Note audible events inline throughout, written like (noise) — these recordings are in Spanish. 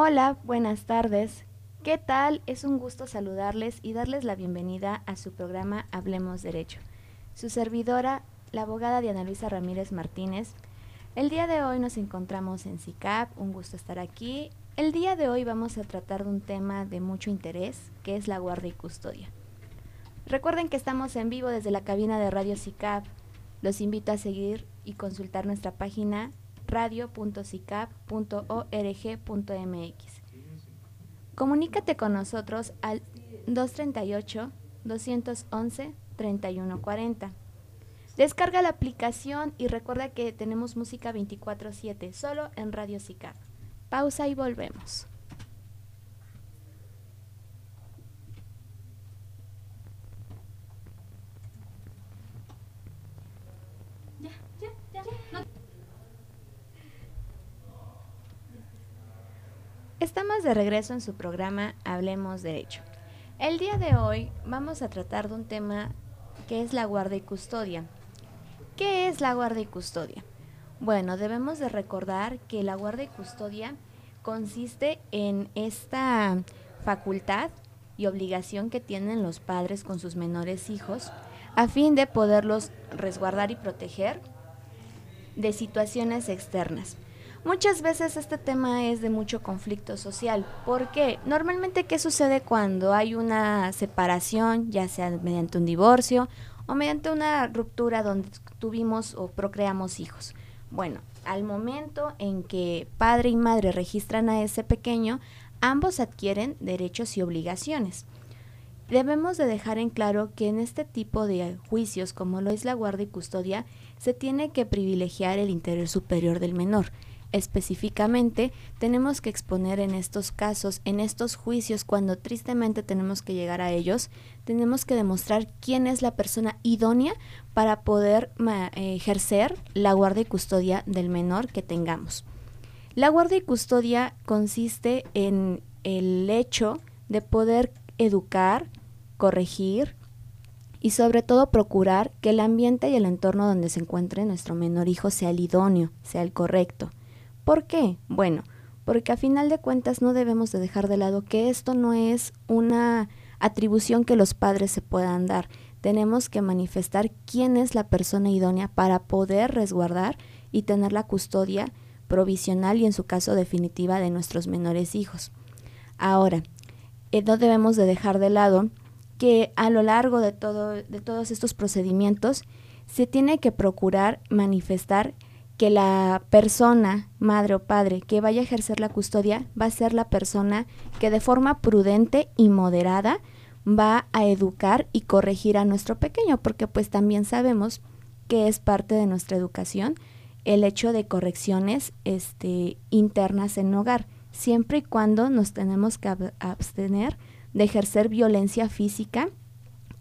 Hola, buenas tardes. ¿Qué tal? Es un gusto saludarles y darles la bienvenida a su programa Hablemos Derecho. Su servidora, la abogada Diana Luisa Ramírez Martínez. El día de hoy nos encontramos en CICAP, un gusto estar aquí. El día de hoy vamos a tratar de un tema de mucho interés, que es la guardia y custodia. Recuerden que estamos en vivo desde la cabina de Radio CICAP. Los invito a seguir y consultar nuestra página radio.cicap.org.mx. Comunícate con nosotros al 238-211-3140. Descarga la aplicación y recuerda que tenemos música 24/7 solo en Radio CICAP. Pausa y volvemos. De regreso en su programa Hablemos Derecho. El día de hoy vamos a tratar de un tema que es la guardia y custodia. ¿Qué es la guardia y custodia? Bueno, debemos de recordar que la guardia y custodia consiste en esta facultad y obligación que tienen los padres con sus menores hijos a fin de poderlos resguardar y proteger de situaciones externas. Muchas veces este tema es de mucho conflicto social. ¿Por qué? Normalmente, ¿qué sucede cuando hay una separación, ya sea mediante un divorcio o mediante una ruptura donde tuvimos o procreamos hijos? Bueno, al momento en que padre y madre registran a ese pequeño, ambos adquieren derechos y obligaciones. Debemos de dejar en claro que en este tipo de juicios, como lo es la guardia y custodia, se tiene que privilegiar el interés superior del menor específicamente tenemos que exponer en estos casos, en estos juicios, cuando tristemente tenemos que llegar a ellos, tenemos que demostrar quién es la persona idónea para poder ejercer la guardia y custodia del menor que tengamos. La guardia y custodia consiste en el hecho de poder educar, corregir y sobre todo procurar que el ambiente y el entorno donde se encuentre nuestro menor hijo sea el idóneo, sea el correcto. ¿Por qué? Bueno, porque a final de cuentas no debemos de dejar de lado que esto no es una atribución que los padres se puedan dar. Tenemos que manifestar quién es la persona idónea para poder resguardar y tener la custodia provisional y en su caso definitiva de nuestros menores hijos. Ahora, eh, no debemos de dejar de lado que a lo largo de, todo, de todos estos procedimientos se tiene que procurar manifestar que la persona, madre o padre, que vaya a ejercer la custodia va a ser la persona que de forma prudente y moderada va a educar y corregir a nuestro pequeño, porque pues también sabemos que es parte de nuestra educación el hecho de correcciones este, internas en hogar, siempre y cuando nos tenemos que abstener de ejercer violencia física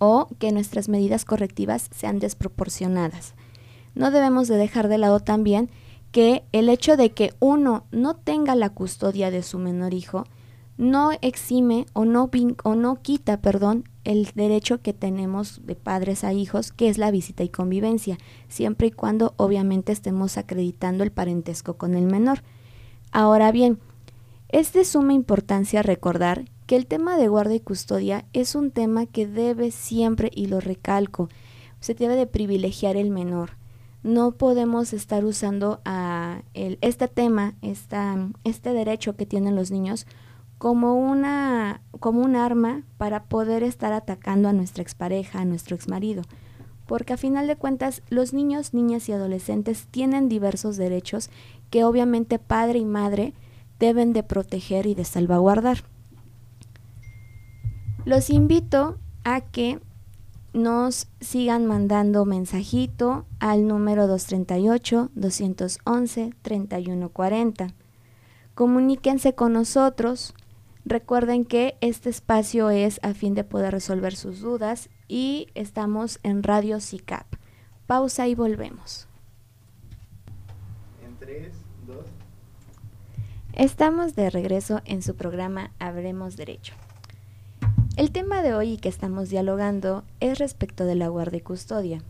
o que nuestras medidas correctivas sean desproporcionadas no debemos de dejar de lado también que el hecho de que uno no tenga la custodia de su menor hijo no exime o no, quita, perdón, el derecho que tenemos de padres a hijos, que es la visita y convivencia, siempre y cuando obviamente estemos acreditando el parentesco con el menor. Ahora bien, es de suma importancia recordar que el tema de guardia y custodia es un tema que debe siempre, y lo recalco, se debe de privilegiar el menor no podemos estar usando a este tema, esta, este derecho que tienen los niños como una como un arma para poder estar atacando a nuestra expareja, a nuestro exmarido, porque a final de cuentas los niños, niñas y adolescentes tienen diversos derechos que obviamente padre y madre deben de proteger y de salvaguardar. Los invito a que nos sigan mandando mensajito al número 238-211-3140. Comuníquense con nosotros. Recuerden que este espacio es a fin de poder resolver sus dudas y estamos en Radio CICAP. Pausa y volvemos. En 3, 2. Estamos de regreso en su programa Habremos Derecho. El tema de hoy que estamos dialogando es respecto de la guardia y custodia.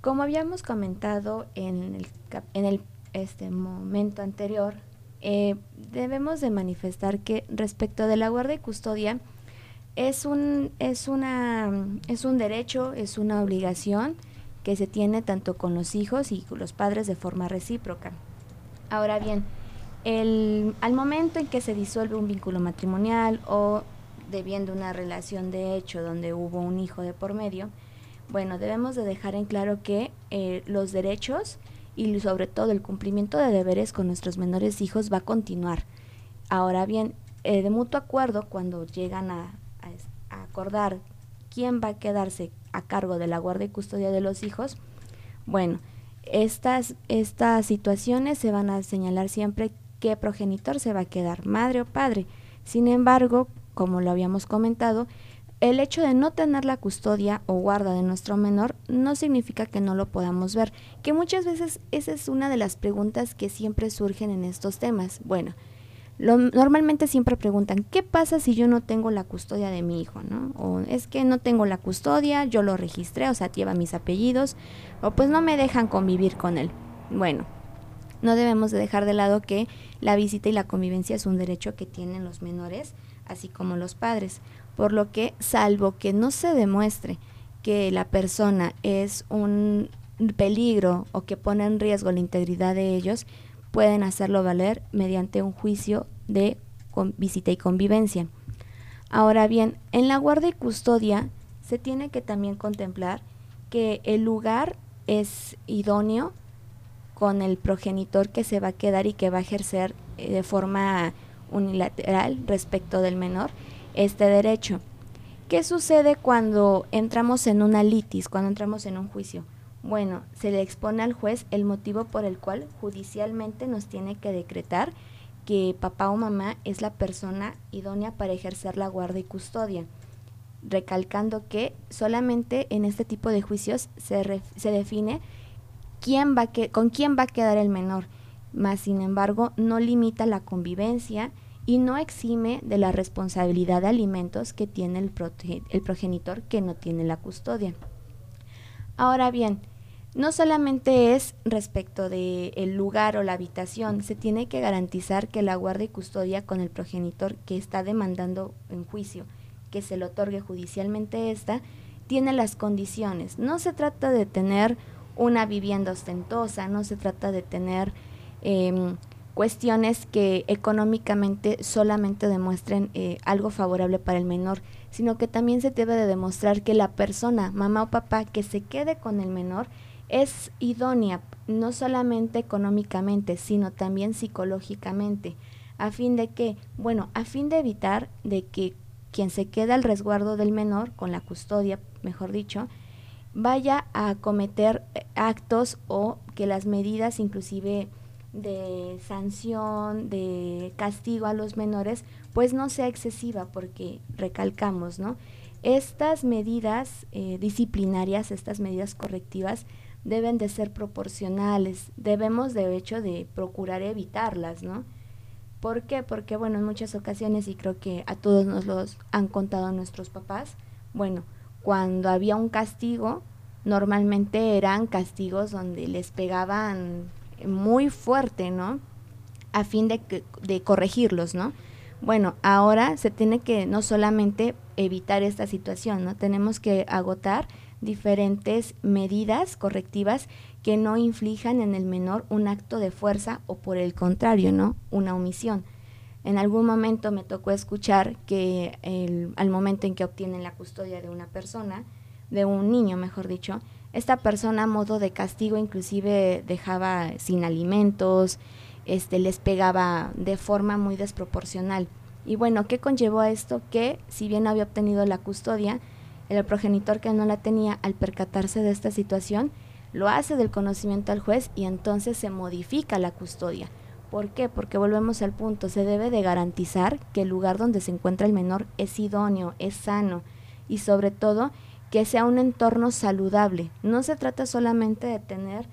Como habíamos comentado en el, en el este momento anterior, eh, debemos de manifestar que respecto de la guardia y custodia es un, es, una, es un derecho, es una obligación que se tiene tanto con los hijos y con los padres de forma recíproca. Ahora bien, el, al momento en que se disuelve un vínculo matrimonial o debiendo una relación de hecho donde hubo un hijo de por medio, bueno, debemos de dejar en claro que eh, los derechos y sobre todo el cumplimiento de deberes con nuestros menores hijos va a continuar. Ahora bien, eh, de mutuo acuerdo, cuando llegan a, acordar quién va a quedarse a cargo de la guardia y custodia de los hijos, bueno, estas, estas situaciones se van a señalar siempre qué progenitor se va a quedar, madre o padre. Sin embargo, como lo habíamos comentado, el hecho de no tener la custodia o guarda de nuestro menor no significa que no lo podamos ver, que muchas veces esa es una de las preguntas que siempre surgen en estos temas. Bueno, normalmente siempre preguntan, ¿qué pasa si yo no tengo la custodia de mi hijo? ¿no? O es que no tengo la custodia, yo lo registré, o sea, lleva mis apellidos, o pues no me dejan convivir con él. Bueno, no debemos de dejar de lado que la visita y la convivencia es un derecho que tienen los menores, así como los padres por lo que salvo que no se demuestre que la persona es un peligro o que pone en riesgo la integridad de ellos, pueden hacerlo valer mediante un juicio de visita y convivencia. Ahora bien, en la guardia y custodia se tiene que también contemplar que el lugar es idóneo con el progenitor que se va a quedar y que va a ejercer eh, de forma unilateral respecto del menor este derecho. ¿Qué sucede cuando entramos en una litis, cuando entramos en un juicio? Bueno, se le expone al juez el motivo por el cual judicialmente nos tiene que decretar que papá o mamá es la persona idónea para ejercer la guarda y custodia, recalcando que solamente en este tipo de juicios se, se define quién va que, con quién va a quedar el menor, más sin embargo no limita la convivencia y no exime de la responsabilidad de alimentos que tiene el, el progenitor que no tiene la custodia. Ahora bien, no solamente es respecto del el lugar o la habitación, se tiene que garantizar que la guardia y custodia con el progenitor que está demandando en juicio que se le otorgue judicialmente esta, tiene las condiciones. No se trata de tener una vivienda ostentosa, no se trata de tener em, cuestiones que económicamente solamente demuestren eh, algo favorable para el menor, sino que también se debe de demostrar que la persona, mamá o papá, que se quede con el menor es idónea, no solamente económicamente, sino también psicológicamente, a fin de que, bueno, a fin de evitar de que quien se quede al resguardo del menor, con la custodia, mejor dicho, vaya a cometer eh, actos o que las medidas inclusive de sanción, de castigo a los menores, pues no sea excesiva, porque recalcamos, ¿no? Estas medidas eh, disciplinarias, estas medidas correctivas, deben de ser proporcionales, debemos de hecho de procurar evitarlas, ¿no? ¿Por qué? Porque, bueno, en muchas ocasiones, y creo que a todos nos los han contado nuestros papás, bueno, cuando había un castigo, normalmente eran castigos donde les pegaban muy fuerte, ¿no? A fin de, de corregirlos, ¿no? Bueno, ahora se tiene que no solamente evitar esta situación, ¿no? Tenemos que agotar diferentes medidas correctivas que no inflijan en el menor un acto de fuerza o por el contrario, ¿no? Una omisión. En algún momento me tocó escuchar que al momento en que obtienen la custodia de una persona, de un niño, mejor dicho, esta persona a modo de castigo inclusive dejaba sin alimentos, este, les pegaba de forma muy desproporcional. Y bueno, ¿qué conllevó a esto? Que si bien había obtenido la custodia, el progenitor que no la tenía al percatarse de esta situación, lo hace del conocimiento al juez y entonces se modifica la custodia. ¿Por qué? Porque volvemos al punto, se debe de garantizar que el lugar donde se encuentra el menor es idóneo, es sano y sobre todo que sea un entorno saludable. No se trata solamente de tener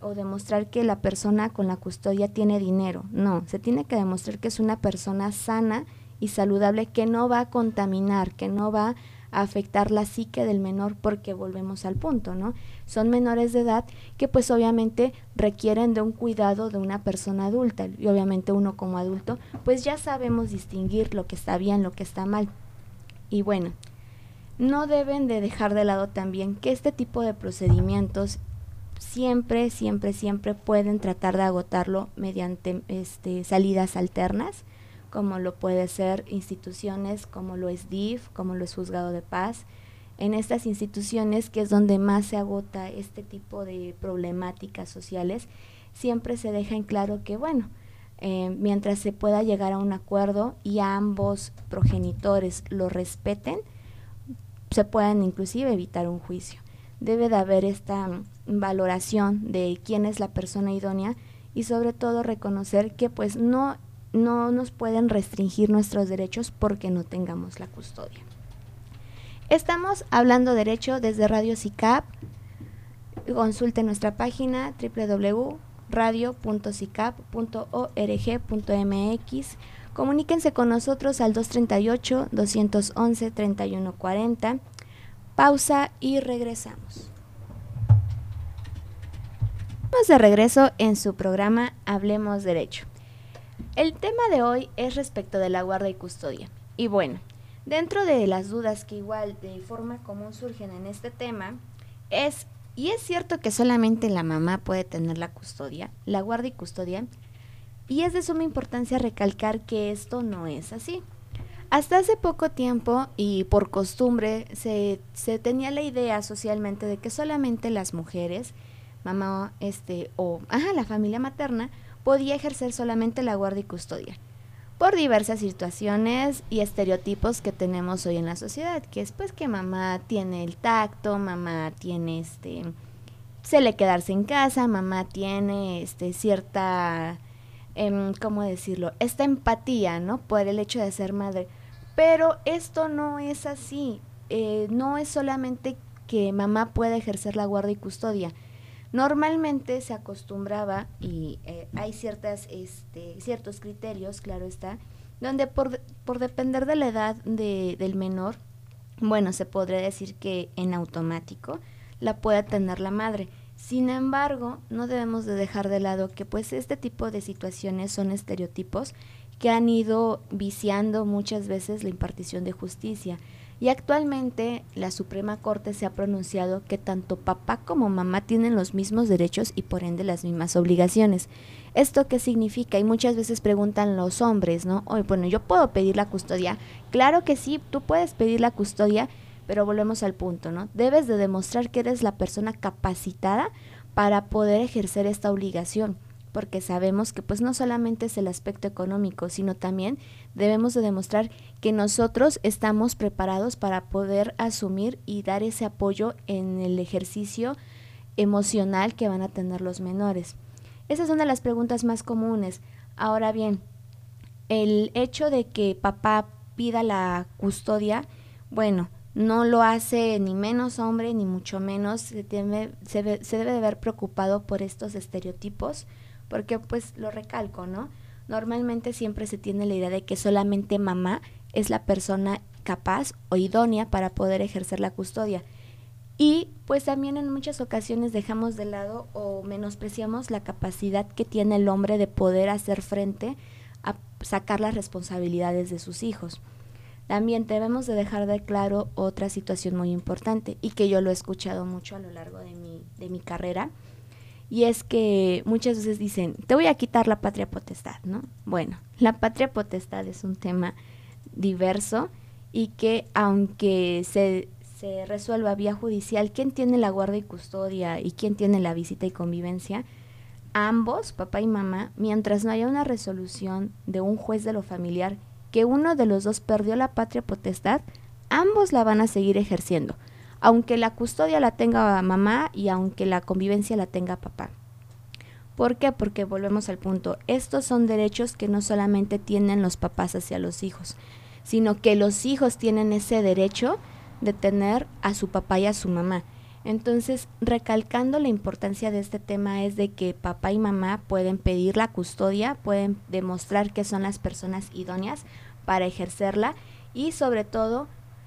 o demostrar que la persona con la custodia tiene dinero. No, se tiene que demostrar que es una persona sana y saludable que no va a contaminar, que no va a afectar la psique del menor porque volvemos al punto, ¿no? Son menores de edad que pues obviamente requieren de un cuidado de una persona adulta y obviamente uno como adulto pues ya sabemos distinguir lo que está bien, lo que está mal. Y bueno, no deben de dejar de lado también que este tipo de procedimientos siempre, siempre, siempre pueden tratar de agotarlo mediante este, salidas alternas, como lo puede ser instituciones como lo es DIF, como lo es Juzgado de Paz. En estas instituciones, que es donde más se agota este tipo de problemáticas sociales, siempre se deja en claro que, bueno, eh, mientras se pueda llegar a un acuerdo y ambos progenitores lo respeten, se pueden inclusive evitar un juicio. Debe de haber esta valoración de quién es la persona idónea y sobre todo reconocer que pues no, no nos pueden restringir nuestros derechos porque no tengamos la custodia. Estamos hablando derecho desde Radio CICAP. Consulte nuestra página www.radio.cicap.org.mx. Comuníquense con nosotros al 238-211-3140. Pausa y regresamos de regreso en su programa Hablemos Derecho. El tema de hoy es respecto de la guarda y custodia. Y bueno, dentro de las dudas que igual de forma común surgen en este tema, es, ¿y es cierto que solamente la mamá puede tener la custodia, la guarda y custodia? Y es de suma importancia recalcar que esto no es así. Hasta hace poco tiempo y por costumbre se, se tenía la idea socialmente de que solamente las mujeres mamá este o ajá, la familia materna podía ejercer solamente la guardia y custodia por diversas situaciones y estereotipos que tenemos hoy en la sociedad, que es pues que mamá tiene el tacto, mamá tiene este se le quedarse en casa, mamá tiene este cierta eh, ¿cómo decirlo? esta empatía, ¿no? por el hecho de ser madre. Pero esto no es así. Eh, no es solamente que mamá pueda ejercer la guardia y custodia, Normalmente se acostumbraba, y eh, hay ciertas, este, ciertos criterios, claro está, donde por, por depender de la edad de, del menor, bueno, se podría decir que en automático la puede tener la madre. Sin embargo, no debemos de dejar de lado que pues este tipo de situaciones son estereotipos que han ido viciando muchas veces la impartición de justicia. Y actualmente la Suprema Corte se ha pronunciado que tanto papá como mamá tienen los mismos derechos y por ende las mismas obligaciones. ¿Esto qué significa? Y muchas veces preguntan los hombres, ¿no? Oye, bueno, ¿yo puedo pedir la custodia? Claro que sí, tú puedes pedir la custodia, pero volvemos al punto, ¿no? Debes de demostrar que eres la persona capacitada para poder ejercer esta obligación porque sabemos que pues no solamente es el aspecto económico, sino también debemos de demostrar que nosotros estamos preparados para poder asumir y dar ese apoyo en el ejercicio emocional que van a tener los menores. Esa es una de las preguntas más comunes. Ahora bien, el hecho de que papá pida la custodia, bueno, no lo hace ni menos hombre ni mucho menos, se, se, se debe de ver preocupado por estos estereotipos porque pues lo recalco, ¿no? Normalmente siempre se tiene la idea de que solamente mamá es la persona capaz o idónea para poder ejercer la custodia. Y pues también en muchas ocasiones dejamos de lado o menospreciamos la capacidad que tiene el hombre de poder hacer frente a sacar las responsabilidades de sus hijos. También debemos de dejar de claro otra situación muy importante y que yo lo he escuchado mucho a lo largo de mi, de mi carrera y es que muchas veces dicen, te voy a quitar la patria potestad, ¿no? Bueno, la patria potestad es un tema diverso y que aunque se, se resuelva vía judicial quién tiene la guardia y custodia y quién tiene la visita y convivencia, ambos, papá y mamá, mientras no haya una resolución de un juez de lo familiar que uno de los dos perdió la patria potestad, ambos la van a seguir ejerciendo aunque la custodia la tenga mamá y aunque la convivencia la tenga papá. ¿Por qué? Porque volvemos al punto, estos son derechos que no solamente tienen los papás hacia los hijos, sino que los hijos tienen ese derecho de tener a su papá y a su mamá. Entonces, recalcando la importancia de este tema es de que papá y mamá pueden pedir la custodia, pueden demostrar que son las personas idóneas para ejercerla y sobre todo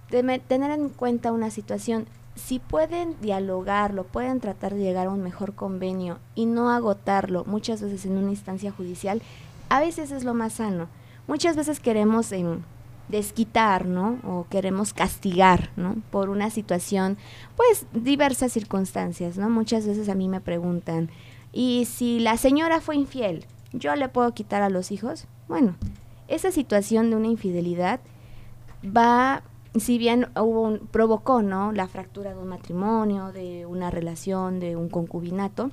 tener en cuenta una situación. Si pueden dialogarlo, pueden tratar de llegar a un mejor convenio y no agotarlo muchas veces en una instancia judicial, a veces es lo más sano. Muchas veces queremos en desquitar, ¿no? O queremos castigar, ¿no? Por una situación, pues diversas circunstancias, ¿no? Muchas veces a mí me preguntan, ¿y si la señora fue infiel, yo le puedo quitar a los hijos? Bueno, esa situación de una infidelidad va, si bien hubo provocó, ¿no? La fractura de un matrimonio, de una relación, de un concubinato,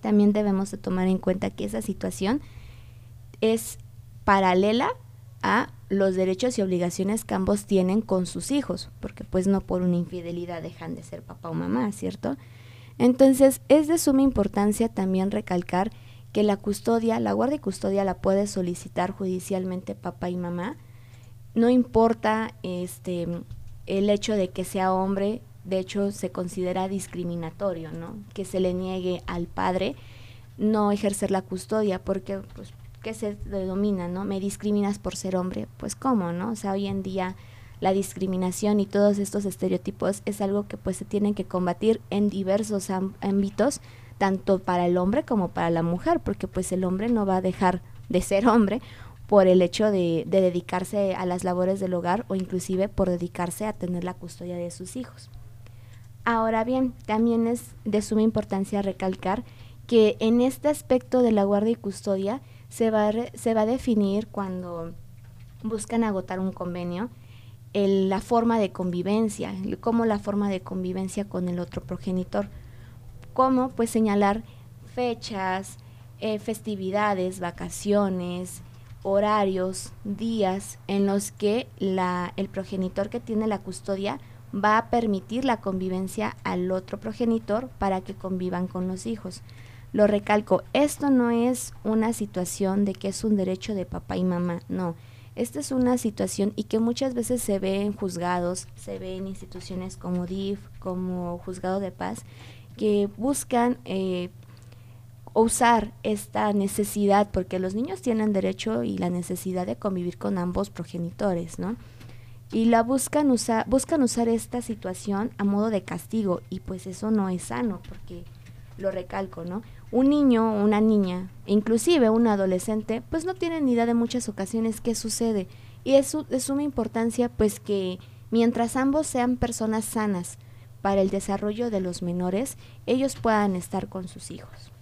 también debemos de tomar en cuenta que esa situación es paralela a los derechos y obligaciones que ambos tienen con sus hijos, porque pues no por una infidelidad dejan de ser papá o mamá, ¿cierto? Entonces es de suma importancia también recalcar que la custodia, la guardia y custodia la puede solicitar judicialmente papá y mamá, no importa este el hecho de que sea hombre, de hecho se considera discriminatorio, ¿no? Que se le niegue al padre no ejercer la custodia, porque pues que se denomina, ¿no? Me discriminas por ser hombre, pues cómo, ¿no? O sea, hoy en día la discriminación y todos estos estereotipos es algo que pues se tienen que combatir en diversos ámbitos, tanto para el hombre como para la mujer, porque pues el hombre no va a dejar de ser hombre por el hecho de, de dedicarse a las labores del hogar o inclusive por dedicarse a tener la custodia de sus hijos. Ahora bien, también es de suma importancia recalcar que en este aspecto de la guardia y custodia se va, a se va a definir cuando buscan agotar un convenio la forma de convivencia, cómo la forma de convivencia con el otro progenitor, cómo pues señalar fechas, eh, festividades, vacaciones, horarios, días en los que la, el progenitor que tiene la custodia va a permitir la convivencia al otro progenitor para que convivan con los hijos. Lo recalco, esto no es una situación de que es un derecho de papá y mamá, no. Esta es una situación y que muchas veces se ve en juzgados, se ve en instituciones como DIF, como Juzgado de Paz, que buscan eh, usar esta necesidad, porque los niños tienen derecho y la necesidad de convivir con ambos progenitores, ¿no? Y la buscan usar, buscan usar esta situación a modo de castigo, y pues eso no es sano, porque lo recalco, ¿no? Un niño o una niña, inclusive un adolescente, pues no tienen idea de muchas ocasiones qué sucede. Y es de suma importancia pues que mientras ambos sean personas sanas para el desarrollo de los menores, ellos puedan estar con sus hijos.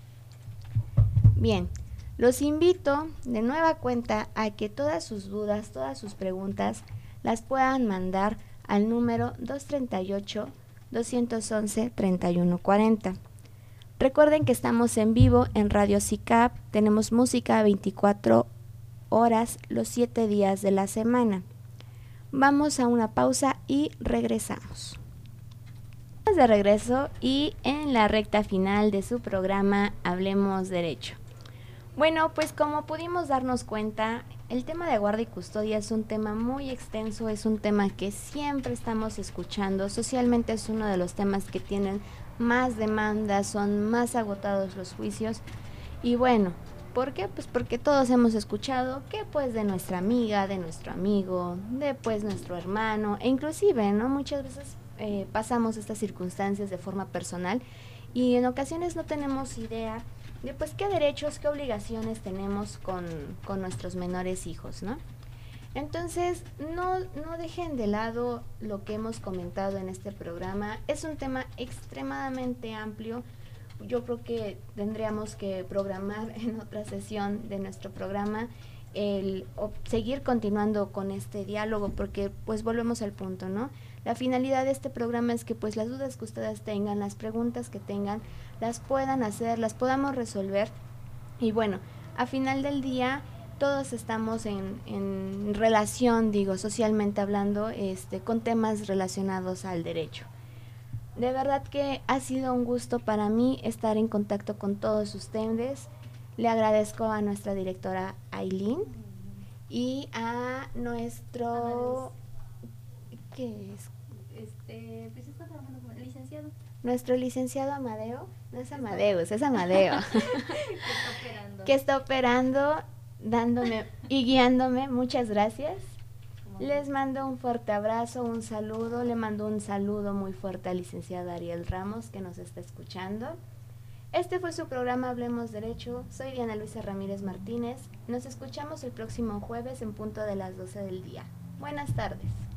Bien, los invito de nueva cuenta a que todas sus dudas, todas sus preguntas, las puedan mandar al número 238 211 3140. Recuerden que estamos en vivo en Radio CICAP, tenemos música 24 horas los 7 días de la semana. Vamos a una pausa y regresamos. De regreso y en la recta final de su programa Hablemos Derecho. Bueno, pues como pudimos darnos cuenta, el tema de guardia y custodia es un tema muy extenso, es un tema que siempre estamos escuchando, socialmente es uno de los temas que tienen más demandas, son más agotados los juicios. Y bueno, ¿por qué? Pues porque todos hemos escuchado que pues de nuestra amiga, de nuestro amigo, de pues nuestro hermano, e inclusive, ¿no? Muchas veces eh, pasamos estas circunstancias de forma personal y en ocasiones no tenemos idea de pues qué derechos, qué obligaciones tenemos con, con nuestros menores hijos, ¿no? Entonces, no, no dejen de lado lo que hemos comentado en este programa. Es un tema extremadamente amplio. Yo creo que tendríamos que programar (laughs) en otra sesión de nuestro programa el seguir continuando con este diálogo porque pues volvemos al punto, ¿no? La finalidad de este programa es que pues las dudas que ustedes tengan, las preguntas que tengan, las puedan hacer, las podamos resolver y bueno, a final del día todos estamos en, relación, digo, socialmente hablando, este, con temas relacionados al derecho. De verdad que ha sido un gusto para mí estar en contacto con todos ustedes. Le agradezco a nuestra directora Aileen y a nuestro... ¿Qué es? Este, pues está trabajando como licenciado. Nuestro licenciado Amadeo, no es Amadeus, es Amadeo, (laughs) (laughs) que está operando dándome y guiándome. Muchas gracias. Les mando un fuerte abrazo, un saludo, le mando un saludo muy fuerte al licenciado Ariel Ramos que nos está escuchando. Este fue su programa Hablemos Derecho. Soy Diana Luisa Ramírez Martínez. Nos escuchamos el próximo jueves en punto de las 12 del día. Buenas tardes.